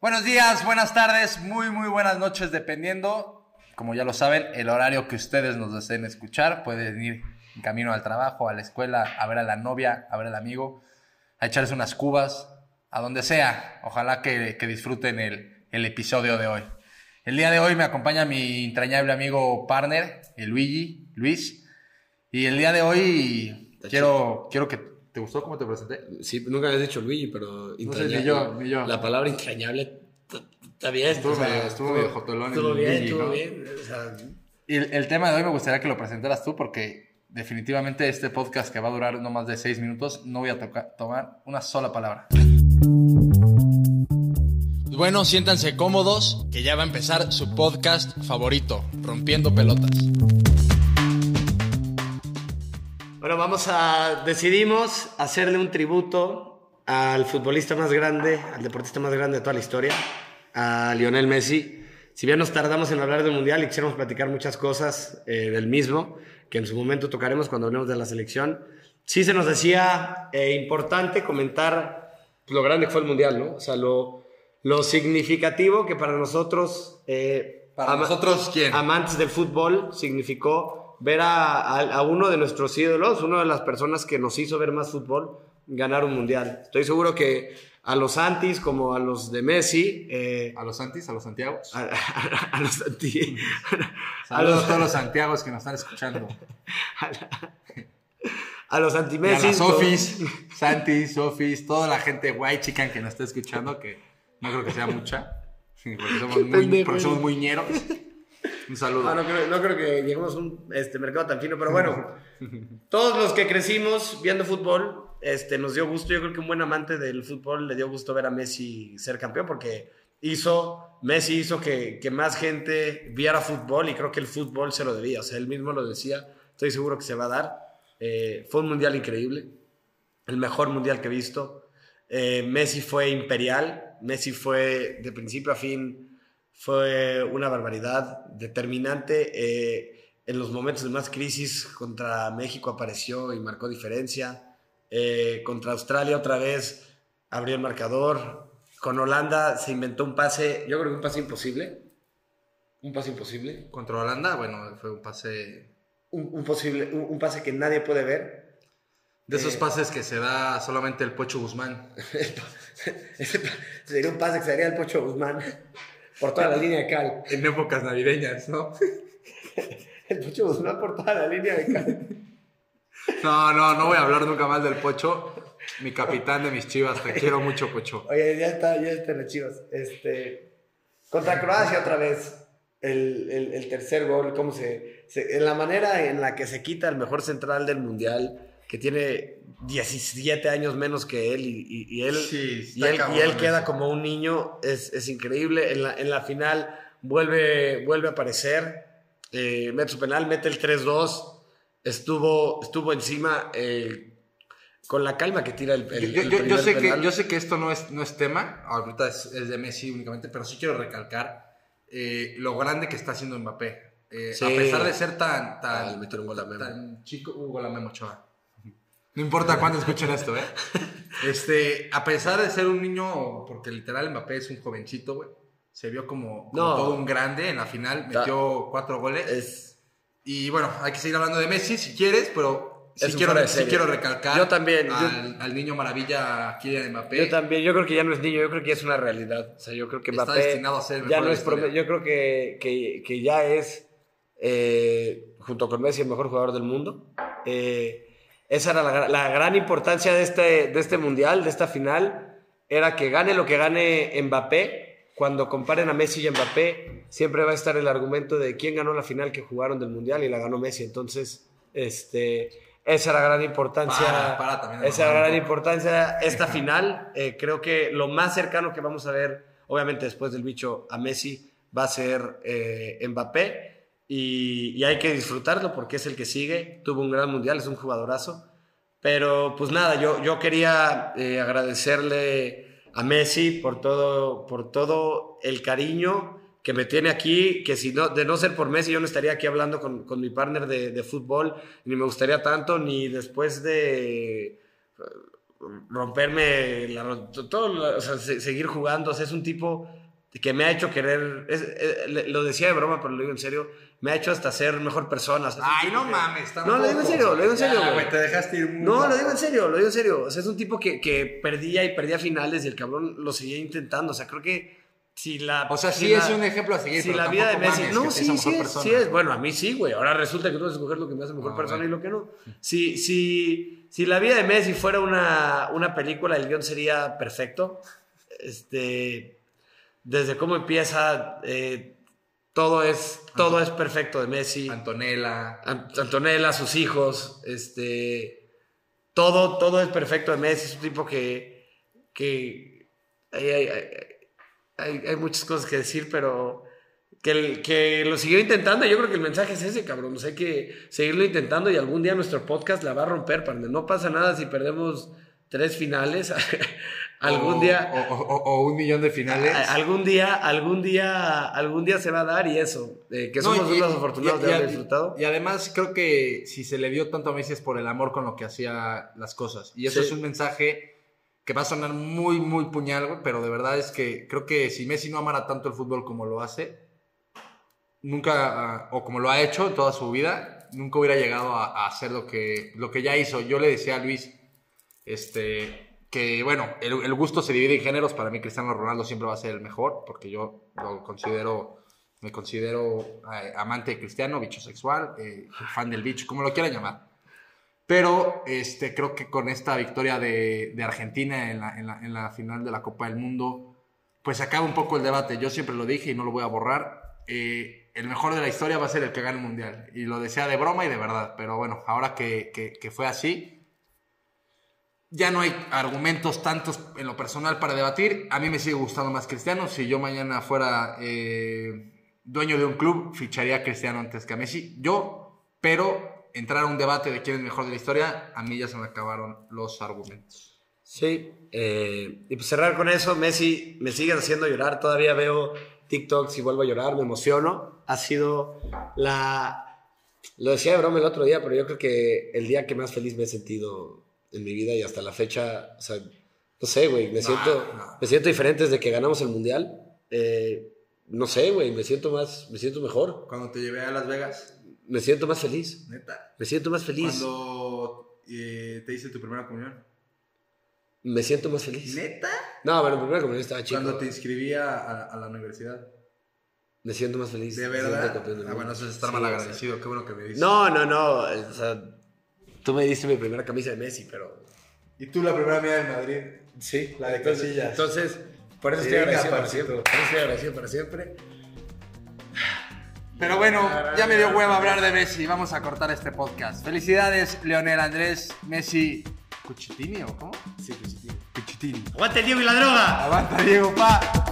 Buenos días, buenas tardes, muy, muy buenas noches, dependiendo, como ya lo saben, el horario que ustedes nos deseen escuchar. Pueden ir en camino al trabajo, a la escuela, a ver a la novia, a ver al amigo, a echarse unas cubas, a donde sea. Ojalá que, que disfruten el, el episodio de hoy. El día de hoy me acompaña mi entrañable amigo partner, el Luigi, Luis. Y el día de hoy quiero, quiero que... ¿Te gustó cómo te presenté? Sí, nunca habías dicho Luigi, pero No sé, ni yo, ni yo. La palabra entrañable está bien. Estuvo o sea, medio- estuvo medio jotolón Estuvo el bien, Luigi, estuvo ¿no? bien. O sea, Y el, el tema de hoy me gustaría que lo presentaras tú porque definitivamente este podcast que va a durar no más de seis minutos no voy a toca- tomar una sola palabra. Bueno, siéntanse cómodos que ya va a empezar su podcast favorito, Rompiendo Pelotas. Bueno, vamos a. Decidimos hacerle un tributo al futbolista más grande, al deportista más grande de toda la historia, a Lionel Messi. Si bien nos tardamos en hablar del mundial y quisiéramos platicar muchas cosas eh, del mismo, que en su momento tocaremos cuando hablemos de la selección, sí se nos decía eh, importante comentar pues, lo grande que fue el mundial, ¿no? O sea, lo, lo significativo que para nosotros. eh, Para ama- nosotros, ¿quién? amantes del fútbol significó ver a, a- a uno de nuestros ídolos, una de las personas que nos hizo ver más fútbol, ganar un mundial. Estoy seguro que a los Santis como a los de Messi, eh, A los Santis, a los Santiagos. a, los Santi, a Saludos los, a todos los Santiagos que nos están escuchando. a los Y a anti-Messi. las Sofis, Santis, Sofis, toda la gente guay chican que nos está escuchando, que no creo que sea mucha, porque somos muy, porque somos muy ñeros. Un saludo. Creo, no creo que lleguemos a un este, mercado tan fino, pero bueno, todos los que crecimos viendo fútbol, este, nos dio gusto. Yo creo que un buen amante del fútbol le dio gusto ver a Messi ser campeón porque hizo, Messi hizo que, que más gente viera fútbol y creo que el fútbol se lo debía. O sea, él mismo lo decía, estoy seguro que se va a dar. Eh, fue un mundial increíble, el mejor mundial que he visto. Eh, Messi fue imperial, Messi fue de principio a fin fue una barbaridad determinante. eh, en los momentos de más crisis contra México apareció y marcó diferencia. Eh, contra Australia otra vez abrió el marcador. Con Holanda se inventó un pase, yo creo que un pase imposible. Un pase imposible. Contra Holanda, bueno, fue un pase Un, un posible, un, un pase que nadie puede ver. de esos Eh. pases que se da solamente el Pocho Guzmán. Sería un pase que sería el Pocho Guzmán por toda la línea de cal. En épocas navideñas, ¿no? El Pocho Guzmán por toda la línea de cal. No, no, no voy a hablar nunca más del Pocho. Mi capitán de mis chivas, te quiero mucho, Pocho. Oye, ya está, ya está en las chivas. Este, contra Croacia otra vez. El, el- el tercer gol, cómo se, se- En la manera en la que se quita el mejor central del mundial, que tiene 17 años menos que él, y, y- y él, Sí, y él, y queda como un niño, es, es increíble. En la, en la final vuelve, vuelve a aparecer, eh, mete su penal, mete el 3-2, estuvo, estuvo encima. eh, con la calma que tira el, el- Yo, el sé que, penal. yo sé que esto no es, no es tema, ahorita es, es de Messi únicamente, pero sí quiero recalcar eh, lo grande que está haciendo Mbappé. Sí. A pesar de ser tan, Ah, tan, un gol a Memo. tan chico, uh, gol a Memo Ochoa. No importa cuándo escuchen esto, ¿eh? Este, a pesar de ser un niño, porque literal Mbappé es un jovencito, güey, se vio como, como No. todo un grande en la final, metió cuatro goles. Es, Y bueno, hay que seguir hablando de Messi si quieres, pero sí quiero, sí quiero recalcar Yo también, yo- Al, niño maravilla Kylian Mbappé. yo también, yo creo que ya no es niño, yo creo que ya es una realidad. O sea, yo creo que Está Mbappé destinado a ser el ya mejor no es yo creo que, que, que ya es eh, junto con Messi el mejor jugador del mundo. Eh, esa era la, la gran importancia de este, de este mundial, de esta final, era que gane lo que gane Mbappé. Cuando comparen a Messi y Mbappé, siempre va a estar el argumento de quién ganó la final que jugaron del mundial y la ganó Messi. Entonces, este, esa era la gran importancia. Para, para también, esa era la gran importancia. Esta final, eh, creo que lo más cercano que vamos a ver, obviamente después del bicho a Messi, va a ser eh, Mbappé. Y, hay que disfrutarlo porque es el que sigue. Tuvo un gran mundial, es un jugadorazo. Pero pues nada, yo, yo quería eh, agradecerle a Messi por todo, por todo el cariño que me tiene aquí, que si no, de no ser por Messi yo no estaría aquí hablando con, con mi partner de, de fútbol, ni me gustaría tanto, ni después de romperme, la, todo, o sea, se- seguir jugando. O sea, es un tipo que me ha hecho querer, es- eh, lo decía de broma, pero lo digo en serio, me ha hecho hasta ser mejor persona. o sea, Ay, no que- mames. No, lo digo en serio, lo digo en serio, Ya, güey. Te dejaste ir muy No, lo digo en serio, lo digo en serio. O sea, es un tipo que, que perdía y perdía finales y el cabrón lo seguía intentando. O sea, creo que si la... O sea, si sí la- es un ejemplo a seguir, Si la vida de Messi... No, sí, sí es, sí es. Bueno, a mí sí, güey. Ahora resulta que tú vas a escoger lo que me hace mejor Ah, persona bueno. y lo que no. Si, si, si la vida de Messi fuera una, una película, el guion sería perfecto. Este... Desde cómo empieza... eh, todo es, todo es perfecto de Messi. Antonella. Ant- Antonella, sus hijos, este, todo, todo es perfecto de Messi, es un tipo que, que hay, hay- hay- hay- muchas cosas que decir, pero que, el- que lo siguió intentando, yo creo que el mensaje es ese, cabrón, o sea, hay que seguirlo intentando y algún día nuestro podcast la va a romper, partner. no pasa nada si perdemos tres finales, algún O- día... O, o- o un millón de finales. Algún día, algún día, algún día se va a dar y eso, eh, que No, somos y- unos afortunados y- de haber disfrutado. Y además creo que si se le dio tanto a Messi es por el amor con lo que hacía las cosas. Y eso Sí. es un mensaje que va a sonar muy, muy puñal, pero de verdad es que creo que si Messi no amara tanto el fútbol como lo hace, nunca, ah, o como lo ha hecho toda su vida, nunca hubiera llegado a, a hacer lo que, lo que ya hizo. Yo le decía a Luis, este, que bueno, el, gusto se divide en géneros. Para mí Cristiano Ronaldo siempre va a ser el mejor, porque yo lo considero, me considero eh, amante de Cristiano, bicho sexual, eh, fan del bicho, como lo quieran llamar. Pero este, creo que con esta victoria de, Argentina en la, final de la Copa del Mundo, pues acaba un poco el debate. Yo siempre lo dije y no lo voy a borrar. Eh, el mejor de la historia va a ser el que gane el Mundial. Y lo decía de broma y de verdad. Pero bueno, ahora que fue así, ya no hay argumentos tantos en lo personal para debatir. A mí me sigue gustando más Cristiano. Si yo mañana fuera eh, dueño de un club, ficharía a Cristiano antes que a Messi. Yo, pero entrar a un debate de quién es mejor de la historia, a mí ya se me acabaron los argumentos. Sí, eh, y pues cerrar con eso, Messi me sigue haciendo llorar, todavía veo TikToks y vuelvo a llorar, me emociono. Ha sido la... Lo decía de broma el otro día, pero yo creo que el día que más feliz me he sentido en mi vida y hasta la fecha, o sea, no sé, güey, me, siento, me siento diferente desde que ganamos el Mundial. Eh, no sé, güey, me siento más, me siento mejor, Cuando te llevé a Las Vegas, me siento más feliz, neta. me siento más feliz, Cuando eh, te hice tu primera comunión. me siento más feliz. ¿Neta? No, bueno, primero como yo estaba chico, Cuando te inscribí a, a- a la universidad. me siento más feliz. ¿De verdad? Ah, bueno, eso es estar Sí, mal o sea, agradecido. Qué bueno que me dices. No, no, no. O sea, tú me diste mi primera camisa de Messi, pero. Y tú la primera mía en Madrid. Sí, La de entonces, Casillas. Entonces, por eso Sí, estoy agradecido para siempre. Por eso estoy agradecido para siempre. Pero bueno, ya me dio hueva hablar de Messi. Vamos a cortar este podcast. Felicidades, Leonel Andrés, Messi. ¿Cuchitini o cómo? Sí, sí. Cuchitini. ¡Aguante el Diego y la droga! Aguanta, Diego, pa.